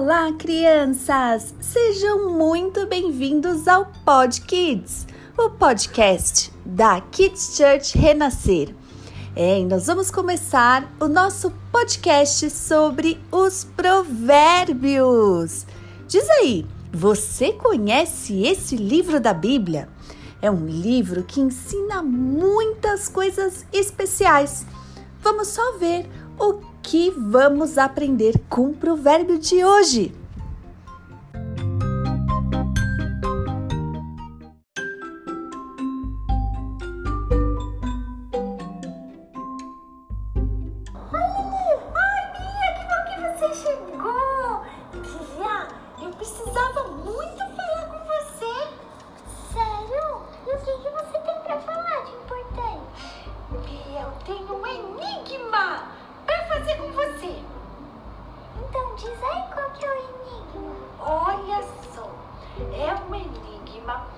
Olá, crianças! Sejam muito bem-vindos ao Pod Kids, o podcast da Kids Church Renascer. É, nós vamos começar o nosso podcast sobre os provérbios. Diz aí, você conhece esse livro da Bíblia? É um livro que ensina muitas coisas especiais. Vamos só ver o que vamos aprender com o provérbio de hoje. 方。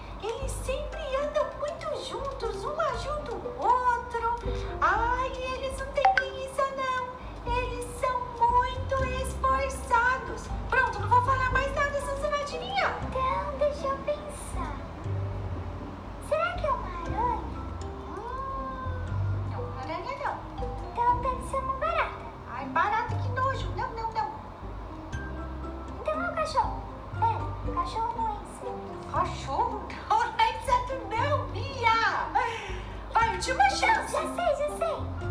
já sei, já sei.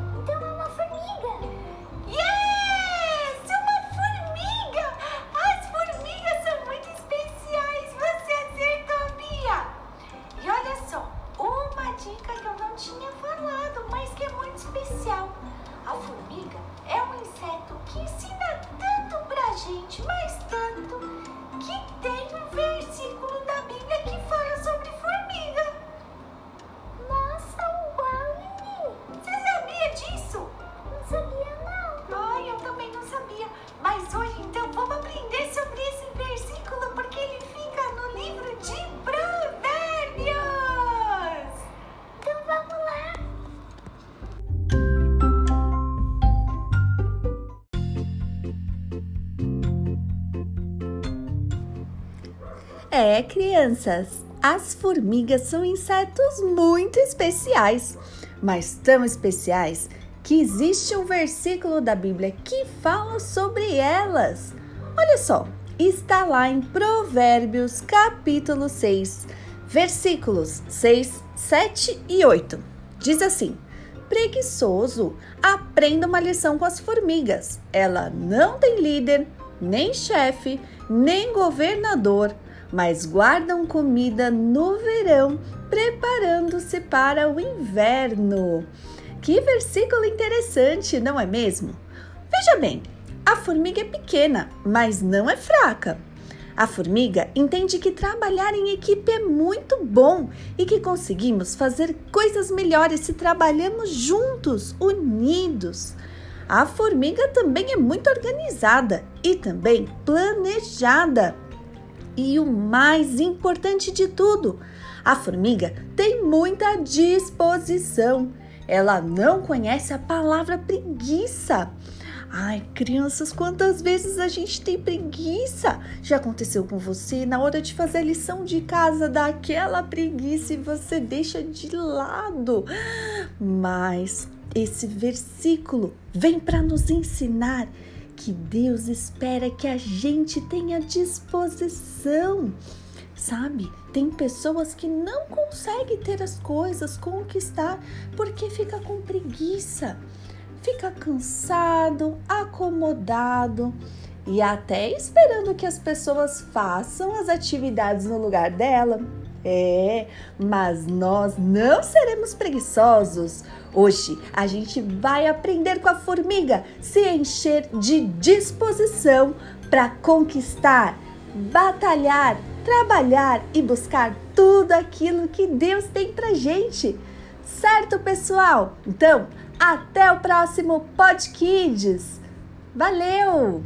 Crianças, as formigas são insetos muito especiais, mas tão especiais que existe um versículo da Bíblia que fala sobre elas. Olha só, está lá em Provérbios, capítulo 6, versículos 6, 7 e 8. Diz assim: Preguiçoso, aprenda uma lição com as formigas. Ela não tem líder, nem chefe, nem governador mas guardam comida no verão, preparando-se para o inverno. Que versículo interessante, não é mesmo? Veja bem, a formiga é pequena, mas não é fraca. A formiga entende que trabalhar em equipe é muito bom e que conseguimos fazer coisas melhores se trabalhamos juntos, unidos. A formiga também é muito organizada e também planejada. E o mais importante de tudo, a formiga tem muita disposição. Ela não conhece a palavra preguiça. Ai, crianças, quantas vezes a gente tem preguiça? Já aconteceu com você na hora de fazer a lição de casa, daquela preguiça e você deixa de lado. Mas esse versículo vem para nos ensinar que Deus espera que a gente tenha disposição. Sabe, tem pessoas que não conseguem ter as coisas, conquistar, porque fica com preguiça, fica cansado, acomodado e até esperando que as pessoas façam as atividades no lugar dela. É, mas nós não seremos preguiçosos. Hoje a gente vai aprender com a formiga, se encher de disposição para conquistar, batalhar, trabalhar e buscar tudo aquilo que Deus tem pra gente. Certo, pessoal? Então, até o próximo Pod Kids. Valeu!